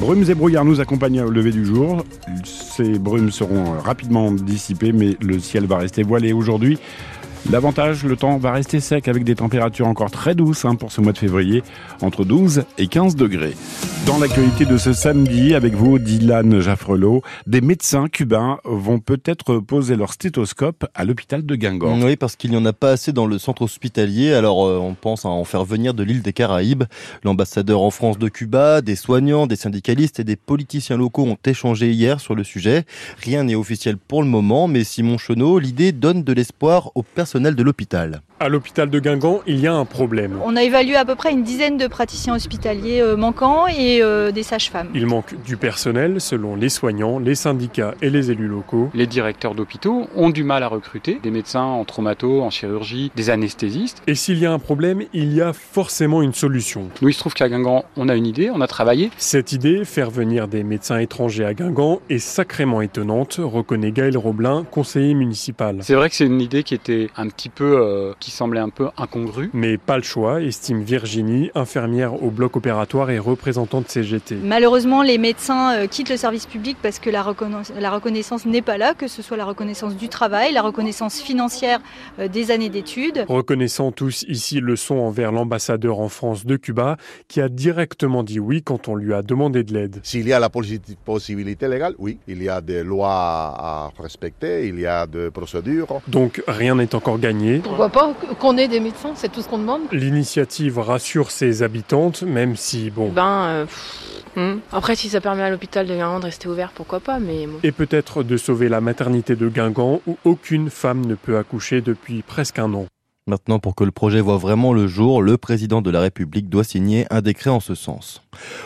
Brumes et brouillards nous accompagnent au lever du jour. Ces brumes seront rapidement dissipées, mais le ciel va rester voilé aujourd'hui. L'avantage, le temps va rester sec avec des températures encore très douces hein, pour ce mois de février, entre 12 et 15 degrés. Dans l'actualité de ce samedi, avec vous, Dylan Jaffrelot, des médecins cubains vont peut-être poser leur stéthoscope à l'hôpital de Guingamp. Oui, parce qu'il n'y en a pas assez dans le centre hospitalier, alors euh, on pense à en faire venir de l'île des Caraïbes. L'ambassadeur en France de Cuba, des soignants, des syndicalistes et des politiciens locaux ont échangé hier sur le sujet. Rien n'est officiel pour le moment, mais Simon Chenot, l'idée donne de l'espoir aux personnes de l'hôpital. À l'hôpital de Guingamp, il y a un problème. On a évalué à peu près une dizaine de praticiens hospitaliers euh, manquants et euh, des sages-femmes. Il manque du personnel selon les soignants, les syndicats et les élus locaux. Les directeurs d'hôpitaux ont du mal à recruter des médecins en traumato, en chirurgie, des anesthésistes. Et s'il y a un problème, il y a forcément une solution. Nous, il se trouve qu'à Guingamp, on a une idée, on a travaillé. Cette idée, faire venir des médecins étrangers à Guingamp, est sacrément étonnante, reconnaît Gaël Roblin, conseiller municipal. C'est vrai que c'est une idée qui était un petit peu, euh, qui semblait un peu incongru. Mais pas le choix, estime Virginie, infirmière au bloc opératoire et représentante CGT. Malheureusement, les médecins euh, quittent le service public parce que la, la reconnaissance n'est pas là, que ce soit la reconnaissance du travail, la reconnaissance financière euh, des années d'études. Reconnaissant tous ici le son envers l'ambassadeur en France de Cuba, qui a directement dit oui quand on lui a demandé de l'aide. S'il y a la possibilité légale, oui. Il y a des lois à respecter, il y a des procédures. Donc rien n'est encore gagné. Pourquoi pas qu'on ait des médecins, c'est tout ce qu'on demande. L'initiative rassure ses habitantes, même si, bon... Ben, euh, hmm. Après, si ça permet à l'hôpital de Guingamp de rester ouvert, pourquoi pas, mais... Et peut-être de sauver la maternité de Guingamp, où aucune femme ne peut accoucher depuis presque un an. Maintenant, pour que le projet voit vraiment le jour, le président de la République doit signer un décret en ce sens.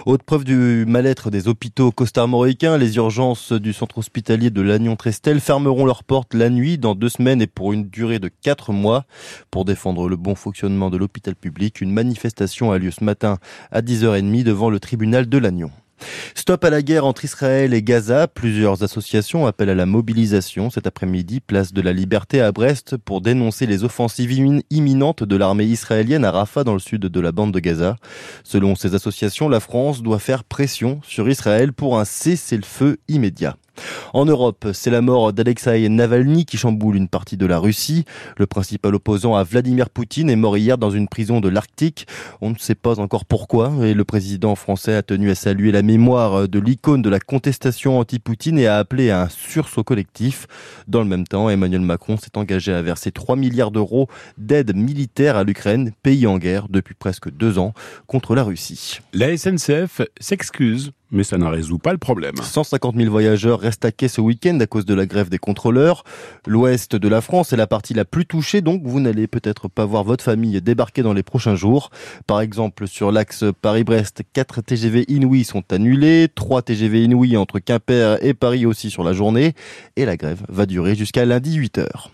Autre preuve du mal-être des hôpitaux costarmoricains, les urgences du centre hospitalier de Lannion-Trestel fermeront leurs portes la nuit dans deux semaines et pour une durée de quatre mois. Pour défendre le bon fonctionnement de l'hôpital public, une manifestation a lieu ce matin à 10h30 devant le tribunal de Lannion. Stop à la guerre entre Israël et Gaza. Plusieurs associations appellent à la mobilisation cet après-midi, place de la Liberté à Brest, pour dénoncer les offensives imminentes de l'armée israélienne à Rafah dans le sud de la bande de Gaza. Selon ces associations, la France doit faire pression sur Israël pour un cessez-le-feu immédiat. En Europe, c'est la mort d'Alexei Navalny qui chamboule une partie de la Russie. Le principal opposant à Vladimir Poutine est mort hier dans une prison de l'Arctique. On ne sait pas encore pourquoi et le président français a tenu à saluer la mémoire de l'icône de la contestation anti-Poutine et a appelé à un sursaut collectif. Dans le même temps, Emmanuel Macron s'est engagé à verser 3 milliards d'euros d'aide militaire à l'Ukraine, pays en guerre depuis presque deux ans contre la Russie. La SNCF s'excuse mais ça ne résout pas le problème. 150 000 voyageurs restent à quai ce week-end à cause de la grève des contrôleurs. L'ouest de la France est la partie la plus touchée, donc vous n'allez peut-être pas voir votre famille débarquer dans les prochains jours. Par exemple, sur l'axe Paris-Brest, 4 TGV Inouï sont annulés, 3 TGV Inouï entre Quimper et Paris aussi sur la journée, et la grève va durer jusqu'à lundi 8 heures.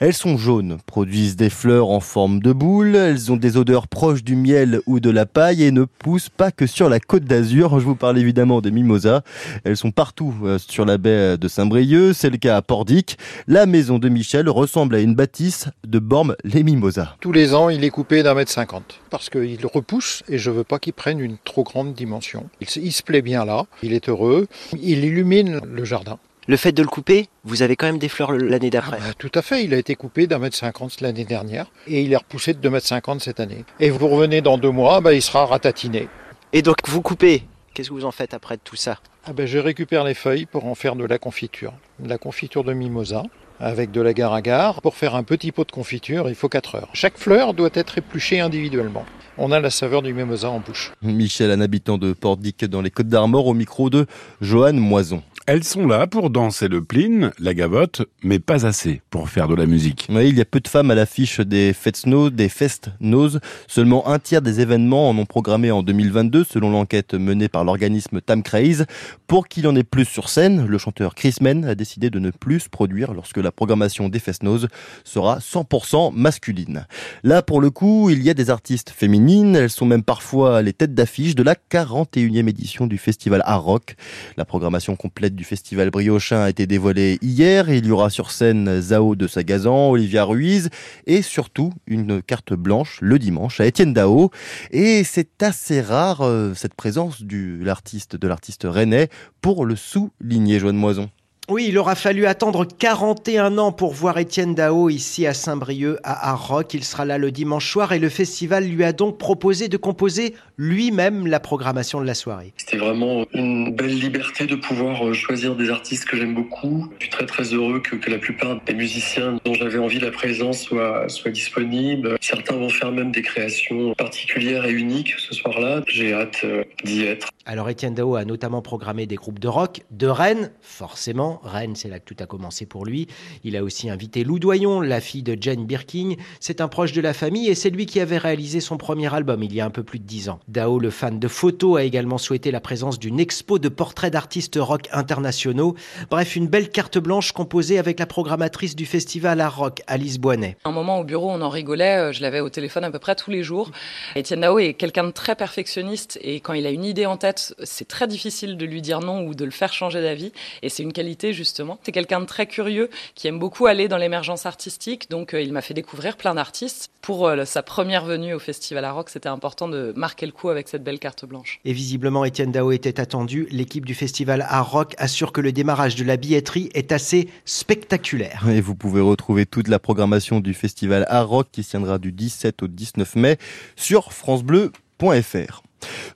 Elles sont jaunes, produisent des fleurs en forme de boule, elles ont des odeurs proches du miel ou de la paille et ne poussent pas que sur la côte d'Azur. Je vous parle évidemment des mimosas. Elles sont partout euh, sur la baie de Saint-Brieuc, c'est le cas à Pordic. La maison de Michel ressemble à une bâtisse de Bormes les mimosas. Tous les ans, il est coupé d'un mètre cinquante parce qu'il repousse et je veux pas qu'il prenne une trop grande dimension. il se plaît bien là, il est heureux, il illumine le jardin. Le fait de le couper, vous avez quand même des fleurs l'année d'après. Ah bah, tout à fait, il a été coupé d'un mètre cinquante l'année dernière et il est repoussé de deux mètres cinquante cette année. Et vous revenez dans deux mois, bah, il sera ratatiné. Et donc vous coupez, qu'est-ce que vous en faites après de tout ça? Ah bah, Je récupère les feuilles pour en faire de la confiture. De la confiture de mimosa avec de l'agar-agar. Pour faire un petit pot de confiture, il faut 4 heures. Chaque fleur doit être épluchée individuellement. On a la saveur du mimosa en bouche. Michel, un habitant de Pordic dans les Côtes d'Armor, au micro de Johan Moison. Elles sont là pour danser le plin, la gavotte, mais pas assez pour faire de la musique. Oui, il y a peu de femmes à l'affiche des Festno, des Fest Nose. Seulement un tiers des événements en ont programmé en 2022, selon l'enquête menée par l'organisme Tam Craze. Pour qu'il en ait plus sur scène, le chanteur Chris Men a décidé de ne plus produire lorsque la programmation des Fest Nose sera 100% masculine. Là, pour le coup, il y a des artistes féminines. Elles sont même parfois les têtes d'affiche de la 41e édition du festival Art Rock. La programmation complète du festival briochin a été dévoilée hier. Il y aura sur scène Zao de Sagazan, Olivia Ruiz et surtout une carte blanche le dimanche à Étienne Dao. Et c'est assez rare euh, cette présence du l'artiste de l'artiste rennais pour le souligner, Joanne Moison. Oui, il aura fallu attendre 41 ans pour voir Étienne Dao ici à Saint-Brieuc, à Arroc. Il sera là le dimanche soir et le festival lui a donc proposé de composer lui-même la programmation de la soirée. C'était vraiment une belle liberté de pouvoir euh, choisir des artistes que j'aime beaucoup. Je suis très très heureux que, que la plupart des musiciens dont j'avais envie la présence soient, soient disponibles. Certains vont faire même des créations particulières et uniques ce soir-là. J'ai hâte euh, d'y être. Alors Étienne Dao a notamment programmé des groupes de rock de Rennes, forcément Rennes, c'est là que tout a commencé pour lui. Il a aussi invité Lou Doyon, la fille de Jane Birkin. C'est un proche de la famille et c'est lui qui avait réalisé son premier album il y a un peu plus de dix ans. Dao, le fan de photos, a également souhaité la présence d'une expo de portraits d'artistes rock internationaux. Bref, une belle carte blanche composée avec la programmatrice du festival Art Rock, Alice Boinet. Un moment au bureau, on en rigolait. Euh, je l'avais au téléphone à peu près tous les jours. Étienne Dao est quelqu'un de très perfectionniste et quand il a une idée en tête, c'est très difficile de lui dire non ou de le faire changer d'avis. Et c'est une qualité justement. C'est quelqu'un de très curieux qui aime beaucoup aller dans l'émergence artistique, donc euh, il m'a fait découvrir plein d'artistes. Pour euh, sa première venue au Festival à Rock, c'était important de marquer le coup avec cette belle carte blanche. Et visiblement, Étienne Dao était attendu. L'équipe du Festival à Rock assure que le démarrage de la billetterie est assez spectaculaire. Et vous pouvez retrouver toute la programmation du Festival à Rock qui se tiendra du 17 au 19 mai sur francebleu.fr.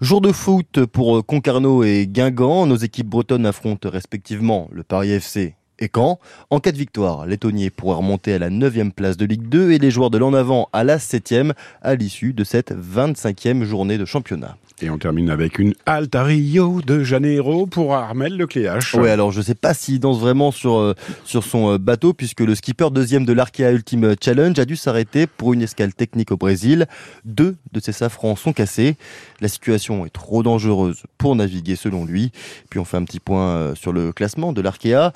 Jour de foot pour Concarneau et Guingamp. Nos équipes bretonnes affrontent respectivement le Paris FC et Caen. En cas de victoire, les Tonniers pourraient remonter à la 9e place de Ligue 2 et les joueurs de l'en avant à la 7e à l'issue de cette 25e journée de championnat. Et on termine avec une halte à Rio de Janeiro pour Armel Lecléache. Oui, alors je sais pas s'il danse vraiment sur, euh, sur son euh, bateau puisque le skipper deuxième de l'Arkea Ultimate Challenge a dû s'arrêter pour une escale technique au Brésil. Deux de ses safrans sont cassés. La situation est trop dangereuse pour naviguer selon lui. Puis on fait un petit point euh, sur le classement de l'Arkea.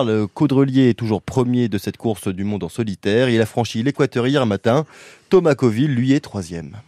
Charles Caudrelier est toujours premier de cette course du monde en solitaire. Il a franchi l'équateur hier matin. Thomas Coville, lui, est troisième.